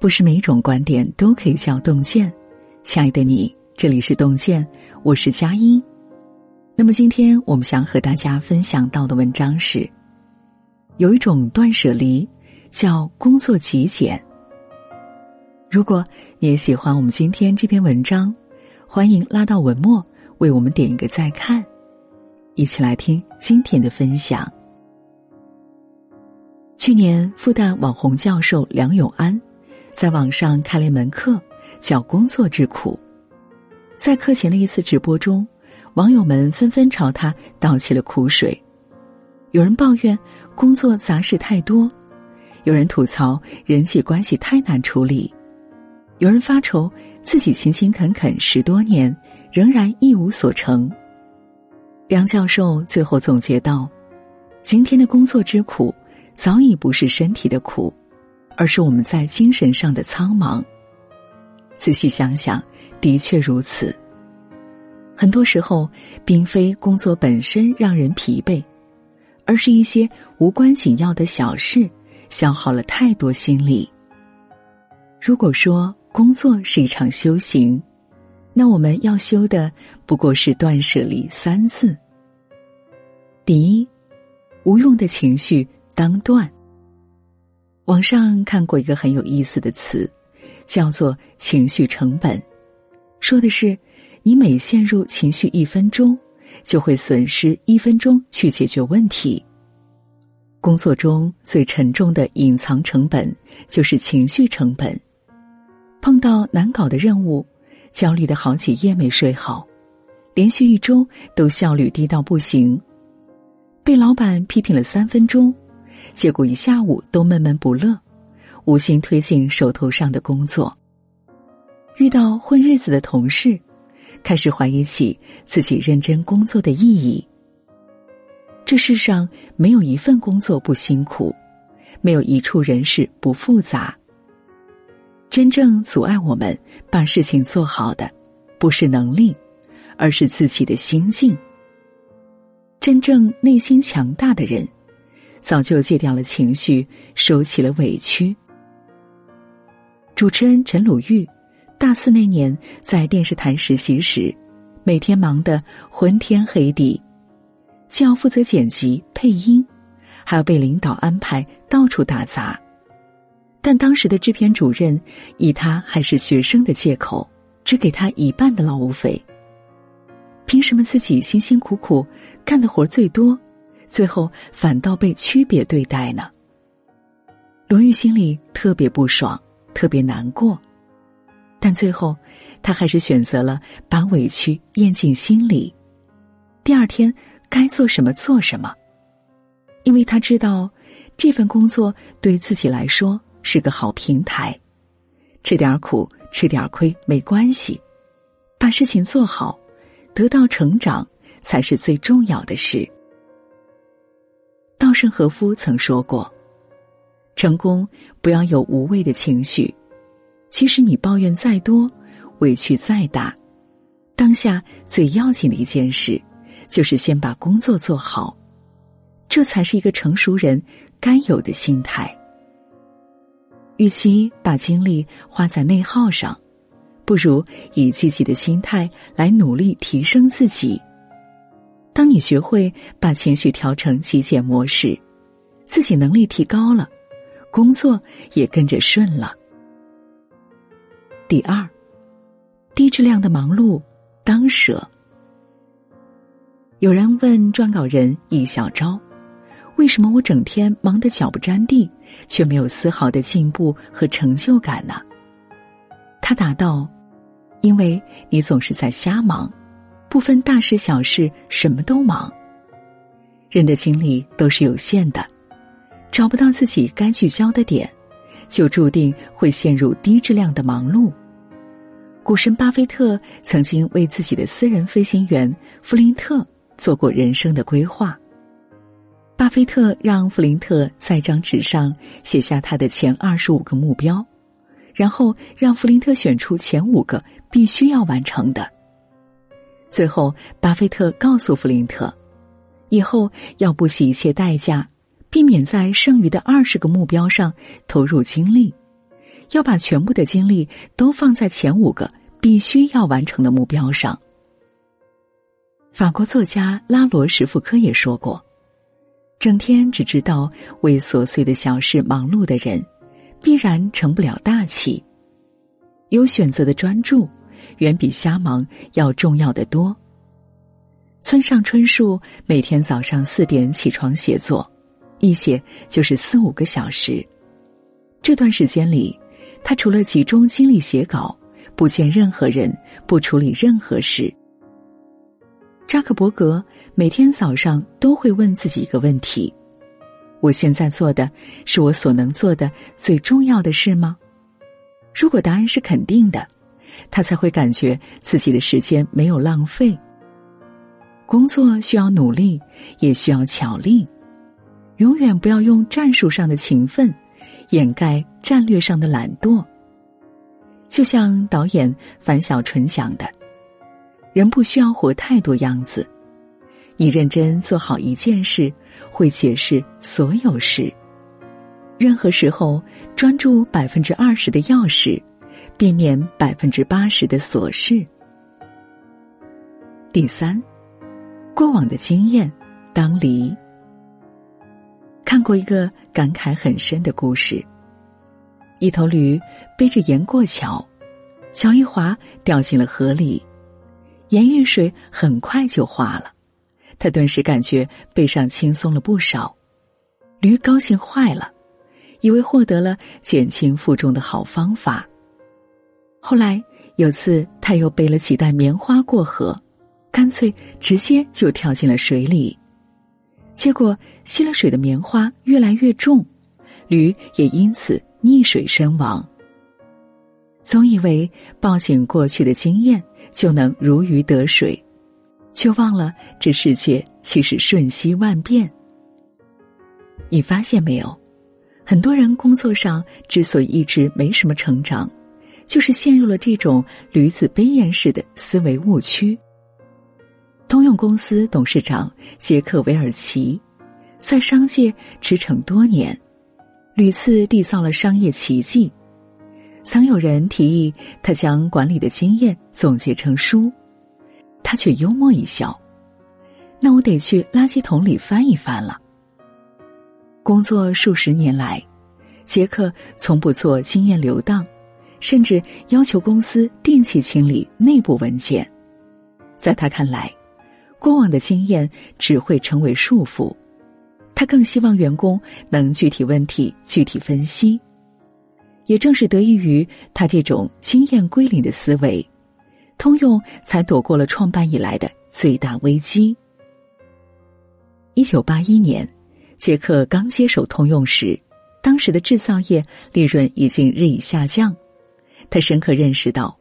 不是每一种观点都可以叫洞见。亲爱的你，这里是洞见，我是佳音。那么今天我们想和大家分享到的文章是：有一种断舍离，叫工作极简。如果你也喜欢我们今天这篇文章，欢迎拉到文末为我们点一个再看，一起来听今天的分享。去年复旦网红教授梁永安。在网上开了一门课，叫“工作之苦”。在课前的一次直播中，网友们纷纷朝他倒起了苦水。有人抱怨工作杂事太多，有人吐槽人际关系太难处理，有人发愁自己勤勤恳恳十多年，仍然一无所成。梁教授最后总结道：“今天的工作之苦，早已不是身体的苦。”而是我们在精神上的苍茫。仔细想想，的确如此。很多时候，并非工作本身让人疲惫，而是一些无关紧要的小事消耗了太多心力。如果说工作是一场修行，那我们要修的不过是断舍离三字。第一，无用的情绪当断。网上看过一个很有意思的词，叫做“情绪成本”，说的是你每陷入情绪一分钟，就会损失一分钟去解决问题。工作中最沉重的隐藏成本就是情绪成本。碰到难搞的任务，焦虑的好几夜没睡好，连续一周都效率低到不行，被老板批评了三分钟。结果一下午都闷闷不乐，无心推进手头上的工作。遇到混日子的同事，开始怀疑起自己认真工作的意义。这世上没有一份工作不辛苦，没有一处人事不复杂。真正阻碍我们把事情做好的，不是能力，而是自己的心境。真正内心强大的人。早就戒掉了情绪，收起了委屈。主持人陈鲁豫，大四那年在电视台实习时，每天忙得昏天黑地，既要负责剪辑配音，还要被领导安排到处打杂。但当时的制片主任以他还是学生的借口，只给他一半的劳务费。凭什么自己辛辛苦苦干的活最多？最后反倒被区别对待呢？罗玉心里特别不爽，特别难过，但最后他还是选择了把委屈咽进心里。第二天该做什么做什么，因为他知道这份工作对自己来说是个好平台，吃点苦，吃点亏没关系，把事情做好，得到成长才是最重要的事。稻盛和夫曾说过：“成功不要有无谓的情绪，即使你抱怨再多，委屈再大，当下最要紧的一件事，就是先把工作做好，这才是一个成熟人该有的心态。与其把精力花在内耗上，不如以积极的心态来努力提升自己。”当你学会把情绪调成极简模式，自己能力提高了，工作也跟着顺了。第二，低质量的忙碌当舍。有人问撰稿人易小昭：“为什么我整天忙得脚不沾地，却没有丝毫的进步和成就感呢？”他答道：“因为你总是在瞎忙。”不分大事小事，什么都忙。人的精力都是有限的，找不到自己该聚焦的点，就注定会陷入低质量的忙碌。股神巴菲特曾经为自己的私人飞行员弗林特做过人生的规划。巴菲特让弗林特在张纸上写下他的前二十五个目标，然后让弗林特选出前五个必须要完成的。最后，巴菲特告诉弗林特，以后要不惜一切代价，避免在剩余的二十个目标上投入精力，要把全部的精力都放在前五个必须要完成的目标上。法国作家拉罗什福科也说过：“整天只知道为琐碎的小事忙碌的人，必然成不了大器。有选择的专注，远比瞎忙要重要的多。”村上春树每天早上四点起床写作，一写就是四五个小时。这段时间里，他除了集中精力写稿，不见任何人，不处理任何事。扎克伯格每天早上都会问自己一个问题：“我现在做的是我所能做的最重要的事吗？”如果答案是肯定的，他才会感觉自己的时间没有浪费。工作需要努力，也需要巧力，永远不要用战术上的勤奋掩盖战略上的懒惰。就像导演樊小纯讲的：“人不需要活太多样子，你认真做好一件事，会解释所有事。任何时候专注百分之二十的钥匙，避免百分之八十的琐事。”第三。过往的经验，当离。看过一个感慨很深的故事。一头驴背着盐过桥，桥一滑掉进了河里，盐遇水很快就化了，他顿时感觉背上轻松了不少。驴高兴坏了，以为获得了减轻负重的好方法。后来有次他又背了几袋棉花过河。干脆直接就跳进了水里，结果吸了水的棉花越来越重，驴也因此溺水身亡。总以为抱紧过去的经验就能如鱼得水，却忘了这世界其实瞬息万变。你发现没有？很多人工作上之所以一直没什么成长，就是陷入了这种驴子背燕式的思维误区。通用公司董事长杰克韦尔奇，在商界驰骋多年，屡次缔造了商业奇迹。曾有人提议他将管理的经验总结成书，他却幽默一笑：“那我得去垃圾桶里翻一翻了。”工作数十年来，杰克从不做经验流荡，甚至要求公司定期清理内部文件。在他看来，过往的经验只会成为束缚，他更希望员工能具体问题具体分析。也正是得益于他这种经验归零的思维，通用才躲过了创办以来的最大危机。一九八一年，杰克刚接手通用时，当时的制造业利润已经日益下降，他深刻认识到，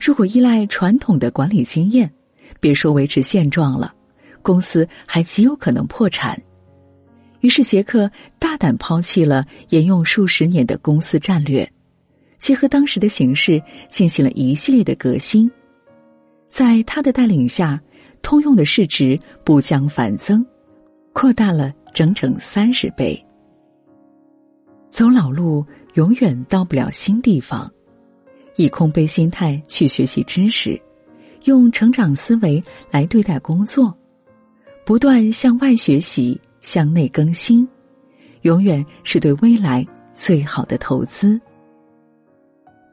如果依赖传统的管理经验。别说维持现状了，公司还极有可能破产。于是杰克大胆抛弃了沿用数十年的公司战略，结合当时的形势进行了一系列的革新。在他的带领下，通用的市值不降反增，扩大了整整三十倍。走老路永远到不了新地方，以空杯心态去学习知识。用成长思维来对待工作，不断向外学习、向内更新，永远是对未来最好的投资。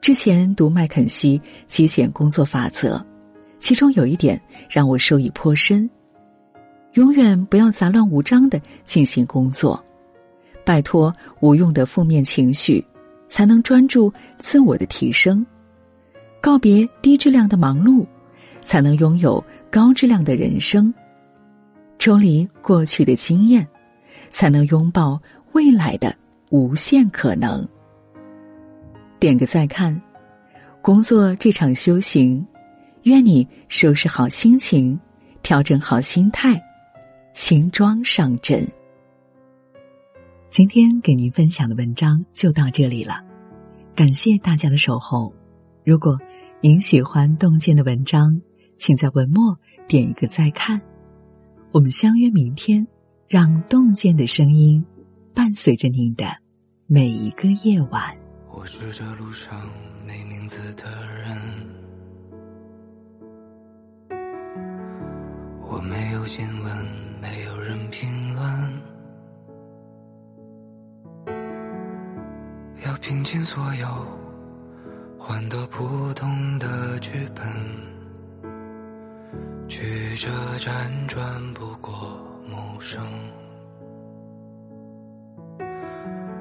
之前读麦肯锡极简工作法则，其中有一点让我受益颇深：永远不要杂乱无章的进行工作，摆脱无用的负面情绪，才能专注自我的提升，告别低质量的忙碌。才能拥有高质量的人生，抽离过去的经验，才能拥抱未来的无限可能。点个再看，工作这场修行，愿你收拾好心情，调整好心态，轻装上阵。今天给您分享的文章就到这里了，感谢大家的守候。如果您喜欢洞见的文章，请在文末点一个再看，我们相约明天，让洞见的声音伴随着您的每一个夜晚。我是这路上没名字的人，我没有新闻，没有人评论，要拼尽所有，换得不同的剧本，曲折辗转不过陌生。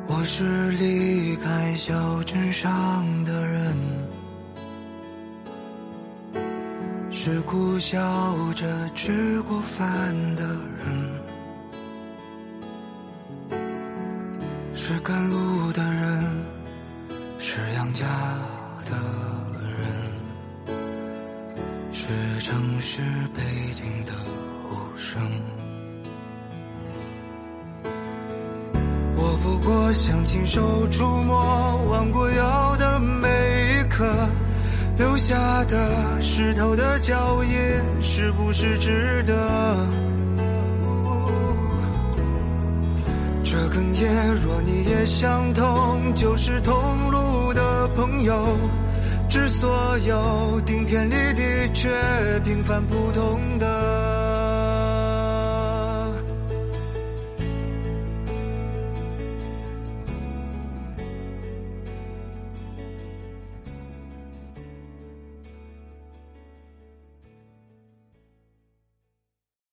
我是离开小镇上的人，是苦笑着吃过饭的人，是赶路的人，城市背景的呼声。我不过想亲手触摸弯过腰的每一刻，留下的湿透的脚印是不是值得？这哽咽，若你也相同，就是同路的朋友，致所有顶天立地却平凡普通的。